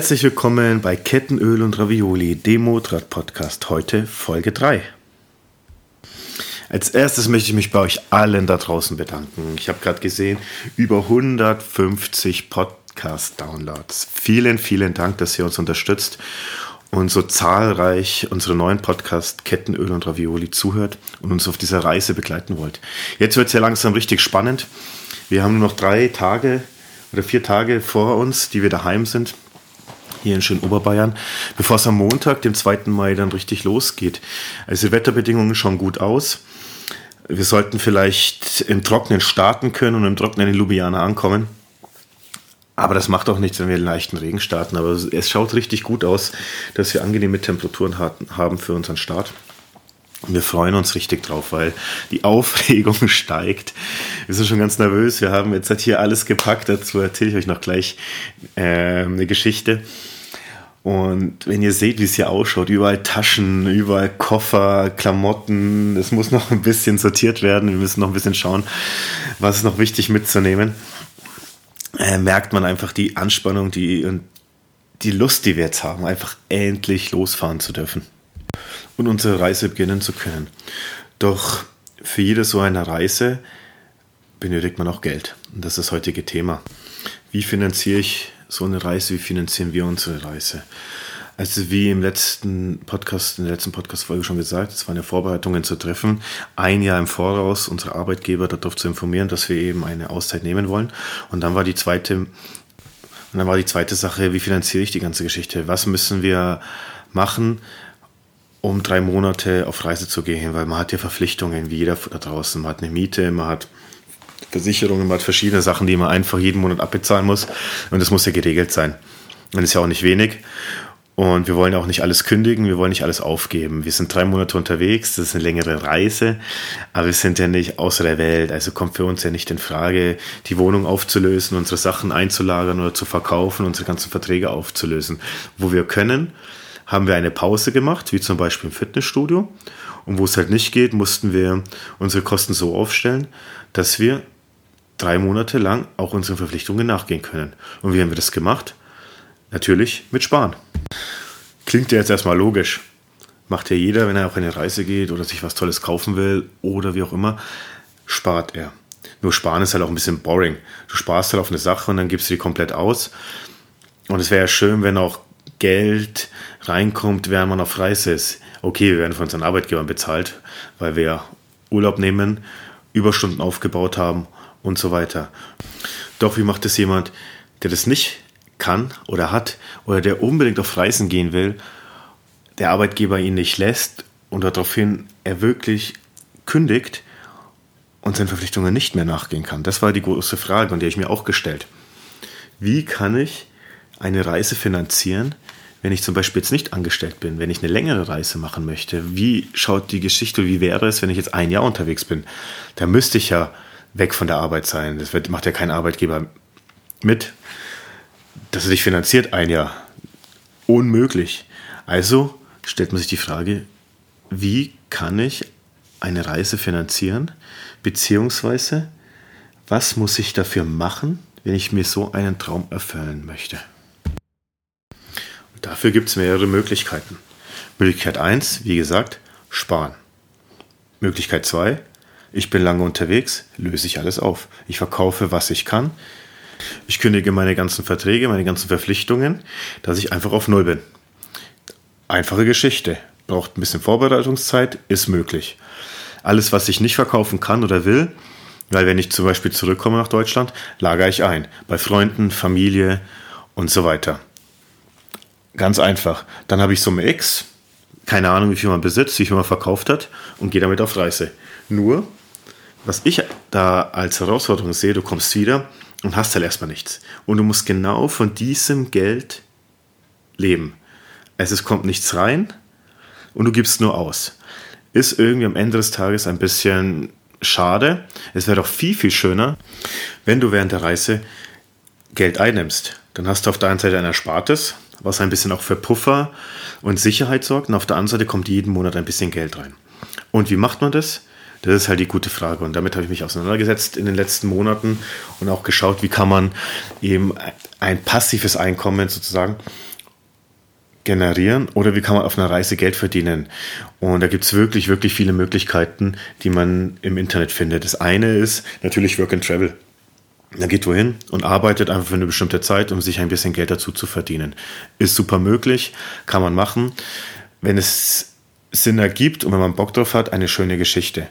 Herzlich willkommen bei Kettenöl und Ravioli, dem Motorrad-Podcast. Heute Folge 3. Als erstes möchte ich mich bei euch allen da draußen bedanken. Ich habe gerade gesehen, über 150 Podcast-Downloads. Vielen, vielen Dank, dass ihr uns unterstützt und so zahlreich unsere neuen Podcast Kettenöl und Ravioli zuhört und uns auf dieser Reise begleiten wollt. Jetzt wird es ja langsam richtig spannend. Wir haben nur noch drei Tage oder vier Tage vor uns, die wir daheim sind hier in schönen Oberbayern, bevor es am Montag, dem 2. Mai, dann richtig losgeht. Also die Wetterbedingungen schauen gut aus. Wir sollten vielleicht im Trockenen starten können und im Trockenen in Ljubljana ankommen. Aber das macht auch nichts, wenn wir einen leichten Regen starten. Aber es schaut richtig gut aus, dass wir angenehme Temperaturen haben für unseren Start. Wir freuen uns richtig drauf, weil die Aufregung steigt. Wir sind schon ganz nervös. Wir haben jetzt halt hier alles gepackt. Dazu erzähle ich euch noch gleich äh, eine Geschichte. Und wenn ihr seht, wie es hier ausschaut, überall Taschen, überall Koffer, Klamotten, es muss noch ein bisschen sortiert werden. Wir müssen noch ein bisschen schauen, was ist noch wichtig mitzunehmen. Äh, merkt man einfach die Anspannung, die und die Lust, die wir jetzt haben, einfach endlich losfahren zu dürfen und unsere Reise beginnen zu können. Doch für jede so eine Reise benötigt man auch Geld. Und das ist das heutige Thema. Wie finanziere ich so eine Reise, wie finanzieren wir unsere Reise? Also wie im letzten Podcast, in der letzten Podcast-Folge schon gesagt, es waren ja Vorbereitungen zu treffen, ein Jahr im Voraus unsere Arbeitgeber darauf zu informieren, dass wir eben eine Auszeit nehmen wollen. Und dann war die zweite, und dann war die zweite Sache, wie finanziere ich die ganze Geschichte? Was müssen wir machen, um drei Monate auf Reise zu gehen? Weil man hat ja Verpflichtungen, wie jeder da draußen. Man hat eine Miete, man hat Versicherungen, man hat verschiedene Sachen, die man einfach jeden Monat abbezahlen muss. Und das muss ja geregelt sein. Und das ist ja auch nicht wenig. Und wir wollen auch nicht alles kündigen, wir wollen nicht alles aufgeben. Wir sind drei Monate unterwegs, das ist eine längere Reise, aber wir sind ja nicht außer der Welt. Also kommt für uns ja nicht in Frage, die Wohnung aufzulösen, unsere Sachen einzulagern oder zu verkaufen, unsere ganzen Verträge aufzulösen. Wo wir können, haben wir eine Pause gemacht, wie zum Beispiel im Fitnessstudio. Und wo es halt nicht geht, mussten wir unsere Kosten so aufstellen, dass wir drei Monate lang auch unseren Verpflichtungen nachgehen können. Und wie haben wir das gemacht? Natürlich mit Sparen. Klingt ja jetzt erstmal logisch. Macht ja jeder, wenn er auf eine Reise geht oder sich was Tolles kaufen will oder wie auch immer, spart er. Nur sparen ist halt auch ein bisschen boring. Du sparst halt auf eine Sache und dann gibst du die komplett aus. Und es wäre ja schön, wenn auch Geld reinkommt, während man auf Reise ist. Okay, wir werden von unseren Arbeitgebern bezahlt, weil wir Urlaub nehmen, Überstunden aufgebaut haben und so weiter. Doch wie macht es jemand, der das nicht kann oder hat oder der unbedingt auf Reisen gehen will, der Arbeitgeber ihn nicht lässt und daraufhin er wirklich kündigt und seinen Verpflichtungen nicht mehr nachgehen kann? Das war die große Frage und die habe ich mir auch gestellt. Wie kann ich eine Reise finanzieren, wenn ich zum Beispiel jetzt nicht angestellt bin, wenn ich eine längere Reise machen möchte? Wie schaut die Geschichte, wie wäre es, wenn ich jetzt ein Jahr unterwegs bin? Da müsste ich ja weg von der Arbeit sein. Das wird, macht ja kein Arbeitgeber mit, dass er dich finanziert ein Jahr. Unmöglich. Also stellt man sich die Frage, wie kann ich eine Reise finanzieren? Beziehungsweise, was muss ich dafür machen, wenn ich mir so einen Traum erfüllen möchte? Dafür gibt es mehrere Möglichkeiten. Möglichkeit 1, wie gesagt, sparen. Möglichkeit 2, ich bin lange unterwegs, löse ich alles auf. Ich verkaufe, was ich kann. Ich kündige meine ganzen Verträge, meine ganzen Verpflichtungen, dass ich einfach auf Null bin. Einfache Geschichte. Braucht ein bisschen Vorbereitungszeit, ist möglich. Alles, was ich nicht verkaufen kann oder will, weil wenn ich zum Beispiel zurückkomme nach Deutschland, lagere ich ein. Bei Freunden, Familie und so weiter. Ganz einfach. Dann habe ich Summe X, keine Ahnung, wie viel man besitzt, wie viel man verkauft hat und gehe damit auf Reise. Nur, was ich da als Herausforderung sehe, du kommst wieder und hast halt erstmal nichts. Und du musst genau von diesem Geld leben. Also es kommt nichts rein und du gibst nur aus. Ist irgendwie am Ende des Tages ein bisschen schade. Es wäre doch viel, viel schöner, wenn du während der Reise Geld einnimmst. Dann hast du auf der einen Seite ein Erspartes, was ein bisschen auch für Puffer und Sicherheit sorgt. Und auf der anderen Seite kommt jeden Monat ein bisschen Geld rein. Und wie macht man das? Das ist halt die gute Frage. Und damit habe ich mich auseinandergesetzt in den letzten Monaten und auch geschaut, wie kann man eben ein passives Einkommen sozusagen generieren oder wie kann man auf einer Reise Geld verdienen. Und da gibt es wirklich, wirklich viele Möglichkeiten, die man im Internet findet. Das eine ist natürlich Work and Travel. Man geht wohin und arbeitet einfach für eine bestimmte Zeit, um sich ein bisschen Geld dazu zu verdienen. Ist super möglich, kann man machen. Wenn es Sinn ergibt und wenn man Bock drauf hat, eine schöne Geschichte.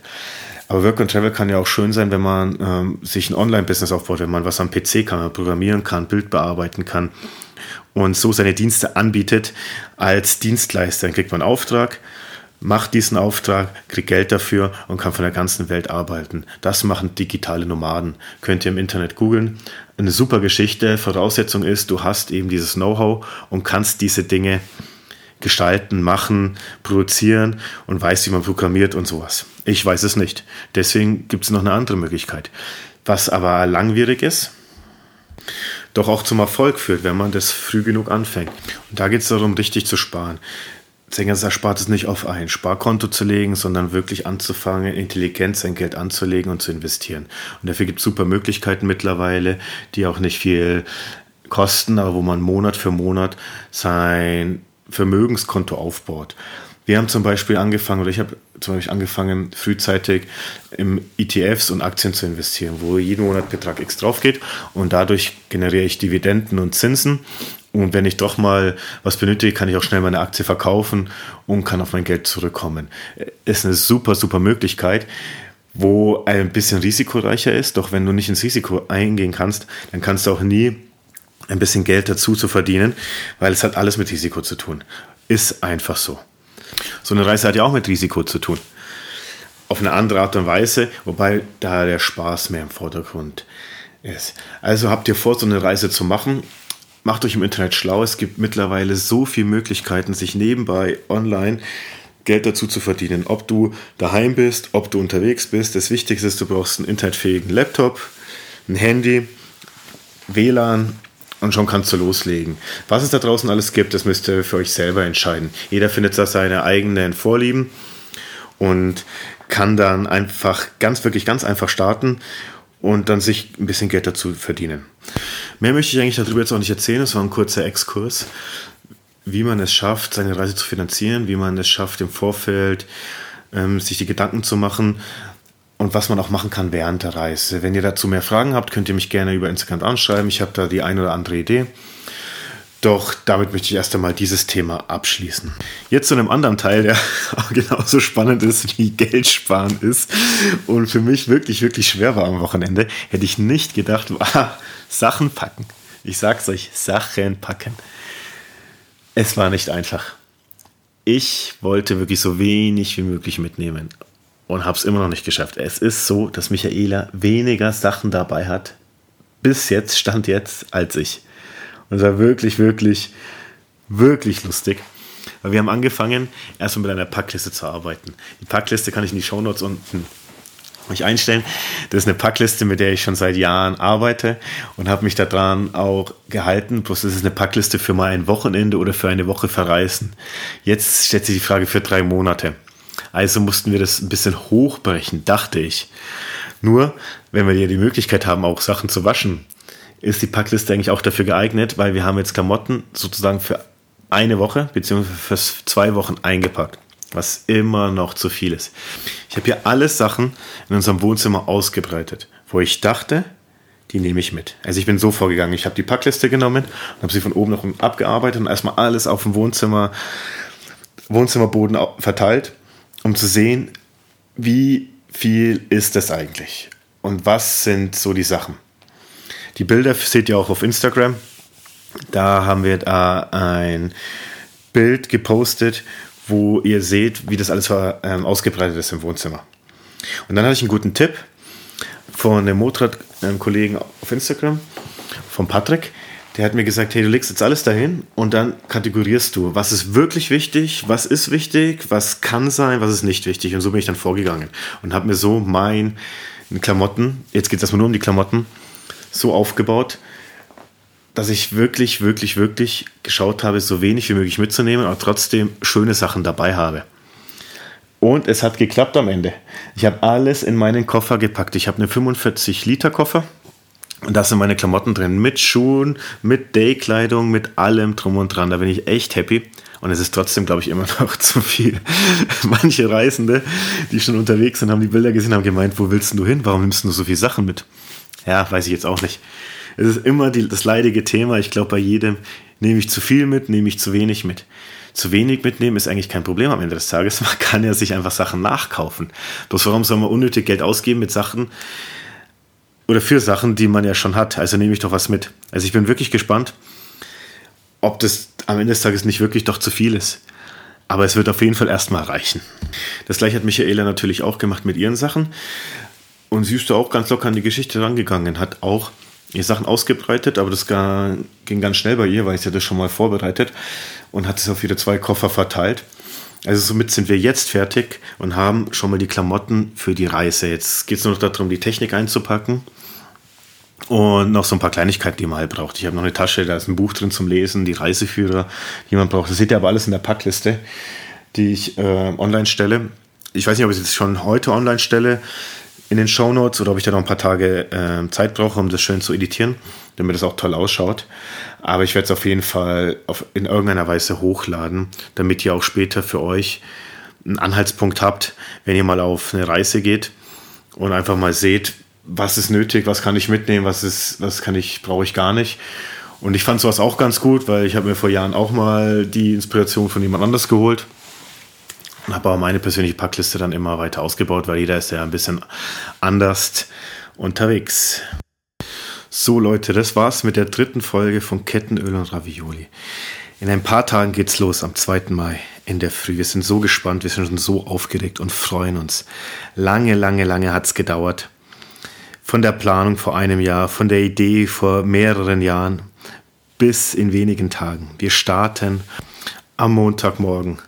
Aber Work and Travel kann ja auch schön sein, wenn man ähm, sich ein Online-Business aufbaut, wenn man was am PC kann, programmieren kann, Bild bearbeiten kann und so seine Dienste anbietet als Dienstleister. Dann kriegt man einen Auftrag, macht diesen Auftrag, kriegt Geld dafür und kann von der ganzen Welt arbeiten. Das machen digitale Nomaden. Könnt ihr im Internet googeln. Eine super Geschichte. Voraussetzung ist, du hast eben dieses Know-how und kannst diese Dinge gestalten, machen, produzieren und weißt, wie man programmiert und sowas. Ich weiß es nicht. Deswegen gibt es noch eine andere Möglichkeit. Was aber langwierig ist, doch auch zum Erfolg führt, wenn man das früh genug anfängt. Und da geht es darum, richtig zu sparen. Sängers erspart es nicht auf ein Sparkonto zu legen, sondern wirklich anzufangen, intelligent sein Geld anzulegen und zu investieren. Und dafür gibt es super Möglichkeiten mittlerweile, die auch nicht viel kosten, aber wo man Monat für Monat sein Vermögenskonto aufbaut. Wir haben zum Beispiel angefangen, oder ich habe zum Beispiel angefangen, frühzeitig im ETFs und Aktien zu investieren, wo jeden Monat Betrag X drauf geht und dadurch generiere ich Dividenden und Zinsen und wenn ich doch mal was benötige, kann ich auch schnell meine Aktie verkaufen und kann auf mein Geld zurückkommen. Ist eine super, super Möglichkeit, wo ein bisschen risikoreicher ist. Doch wenn du nicht ins Risiko eingehen kannst, dann kannst du auch nie ein bisschen Geld dazu zu verdienen, weil es hat alles mit Risiko zu tun. Ist einfach so. So eine Reise hat ja auch mit Risiko zu tun. Auf eine andere Art und Weise, wobei da der Spaß mehr im Vordergrund ist. Also habt ihr vor, so eine Reise zu machen, macht euch im Internet schlau. Es gibt mittlerweile so viele Möglichkeiten, sich nebenbei online Geld dazu zu verdienen. Ob du daheim bist, ob du unterwegs bist. Das Wichtigste ist, du brauchst einen internetfähigen Laptop, ein Handy, WLAN und schon kannst du loslegen. Was es da draußen alles gibt, das müsst ihr für euch selber entscheiden. Jeder findet da seine eigenen Vorlieben und kann dann einfach ganz, wirklich ganz einfach starten und dann sich ein bisschen Geld dazu verdienen. Mehr möchte ich eigentlich darüber jetzt auch nicht erzählen. Es war ein kurzer Exkurs, wie man es schafft, seine Reise zu finanzieren, wie man es schafft, im Vorfeld ähm, sich die Gedanken zu machen und was man auch machen kann während der Reise. Wenn ihr dazu mehr Fragen habt, könnt ihr mich gerne über Instagram anschreiben. Ich habe da die eine oder andere Idee. Doch damit möchte ich erst einmal dieses Thema abschließen. Jetzt zu einem anderen Teil, der genauso spannend ist wie Geld sparen ist und für mich wirklich, wirklich schwer war am Wochenende. Hätte ich nicht gedacht, war Sachen packen. Ich sag's euch, Sachen packen. Es war nicht einfach. Ich wollte wirklich so wenig wie möglich mitnehmen und hab's immer noch nicht geschafft. Es ist so, dass Michaela weniger Sachen dabei hat, bis jetzt, stand jetzt, als ich. Und es war wirklich, wirklich, wirklich lustig. Weil wir haben angefangen, erstmal mit einer Packliste zu arbeiten. Die Packliste kann ich in die Shownotes unten euch einstellen. Das ist eine Packliste, mit der ich schon seit Jahren arbeite und habe mich daran auch gehalten. Bloß das ist eine Packliste für mal ein Wochenende oder für eine Woche verreisen. Jetzt stellt sich die Frage für drei Monate. Also mussten wir das ein bisschen hochbrechen, dachte ich. Nur, wenn wir ja die Möglichkeit haben, auch Sachen zu waschen, ist die Packliste eigentlich auch dafür geeignet, weil wir haben jetzt Klamotten sozusagen für eine Woche beziehungsweise für zwei Wochen eingepackt, was immer noch zu viel ist. Ich habe hier alles Sachen in unserem Wohnzimmer ausgebreitet, wo ich dachte, die nehme ich mit. Also ich bin so vorgegangen, ich habe die Packliste genommen und habe sie von oben nach unten abgearbeitet und erstmal alles auf dem Wohnzimmer, Wohnzimmerboden verteilt, um zu sehen, wie viel ist das eigentlich und was sind so die Sachen. Die Bilder seht ihr auch auf Instagram. Da haben wir da ein Bild gepostet, wo ihr seht, wie das alles ähm, ausgebreitet ist im Wohnzimmer. Und dann hatte ich einen guten Tipp von dem Motorrad-Kollegen auf Instagram, von Patrick. Der hat mir gesagt, hey, du legst jetzt alles dahin und dann kategorierst du, was ist wirklich wichtig, was ist wichtig, was kann sein, was ist nicht wichtig. Und so bin ich dann vorgegangen und habe mir so mein Klamotten, jetzt geht es erstmal nur um die Klamotten, so aufgebaut, dass ich wirklich, wirklich, wirklich geschaut habe, so wenig wie möglich mitzunehmen, aber trotzdem schöne Sachen dabei habe. Und es hat geklappt am Ende. Ich habe alles in meinen Koffer gepackt. Ich habe einen 45 Liter Koffer. Und da sind meine Klamotten drin. Mit Schuhen, mit Daykleidung, mit allem drum und dran. Da bin ich echt happy. Und es ist trotzdem, glaube ich, immer noch zu viel. Manche Reisende, die schon unterwegs sind, haben die Bilder gesehen, haben gemeint, wo willst du hin? Warum nimmst du so viele Sachen mit? Ja, weiß ich jetzt auch nicht. Es ist immer die, das leidige Thema. Ich glaube, bei jedem nehme ich zu viel mit, nehme ich zu wenig mit zu wenig mitnehmen ist eigentlich kein Problem am Ende des Tages. Man kann ja sich einfach Sachen nachkaufen. Bloß warum soll man unnötig Geld ausgeben mit Sachen oder für Sachen, die man ja schon hat? Also nehme ich doch was mit. Also ich bin wirklich gespannt, ob das am Ende des Tages nicht wirklich doch zu viel ist. Aber es wird auf jeden Fall erstmal reichen. Das gleiche hat Michaela natürlich auch gemacht mit ihren Sachen. Und sie ist da auch ganz locker an die Geschichte rangegangen, hat auch ihr Sachen ausgebreitet, aber das ging ganz schnell bei ihr, weil ich sie das schon mal vorbereitet und hat es auf ihre zwei Koffer verteilt. Also somit sind wir jetzt fertig und haben schon mal die Klamotten für die Reise. Jetzt geht es nur noch darum, die Technik einzupacken und noch so ein paar Kleinigkeiten, die man halt braucht. Ich habe noch eine Tasche, da ist ein Buch drin zum Lesen, die Reiseführer, die man braucht. Das seht ihr aber alles in der Packliste, die ich äh, online stelle. Ich weiß nicht, ob ich es jetzt schon heute online stelle in den Show Notes oder ob ich da noch ein paar Tage äh, Zeit brauche, um das schön zu editieren, damit es auch toll ausschaut. Aber ich werde es auf jeden Fall auf, in irgendeiner Weise hochladen, damit ihr auch später für euch einen Anhaltspunkt habt, wenn ihr mal auf eine Reise geht und einfach mal seht, was ist nötig, was kann ich mitnehmen, was ist, was kann ich, brauche ich gar nicht. Und ich fand sowas auch ganz gut, weil ich habe mir vor Jahren auch mal die Inspiration von jemand anders geholt habe aber meine persönliche Packliste dann immer weiter ausgebaut, weil jeder ist ja ein bisschen anders unterwegs. So Leute, das war's mit der dritten Folge von Kettenöl und Ravioli. In ein paar Tagen geht's los, am 2. Mai in der Früh. Wir sind so gespannt, wir sind schon so aufgeregt und freuen uns. Lange, lange, lange hat's gedauert. Von der Planung vor einem Jahr, von der Idee vor mehreren Jahren bis in wenigen Tagen. Wir starten am Montagmorgen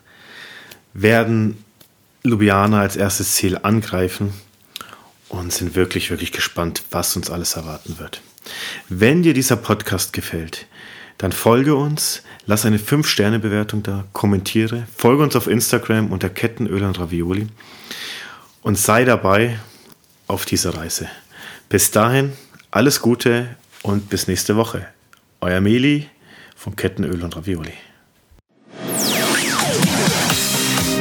werden Ljubljana als erstes Ziel angreifen und sind wirklich, wirklich gespannt, was uns alles erwarten wird. Wenn dir dieser Podcast gefällt, dann folge uns, lass eine 5-Sterne-Bewertung da, kommentiere, folge uns auf Instagram unter Kettenöl und Ravioli und sei dabei auf dieser Reise. Bis dahin, alles Gute und bis nächste Woche. Euer Meli vom Kettenöl und Ravioli.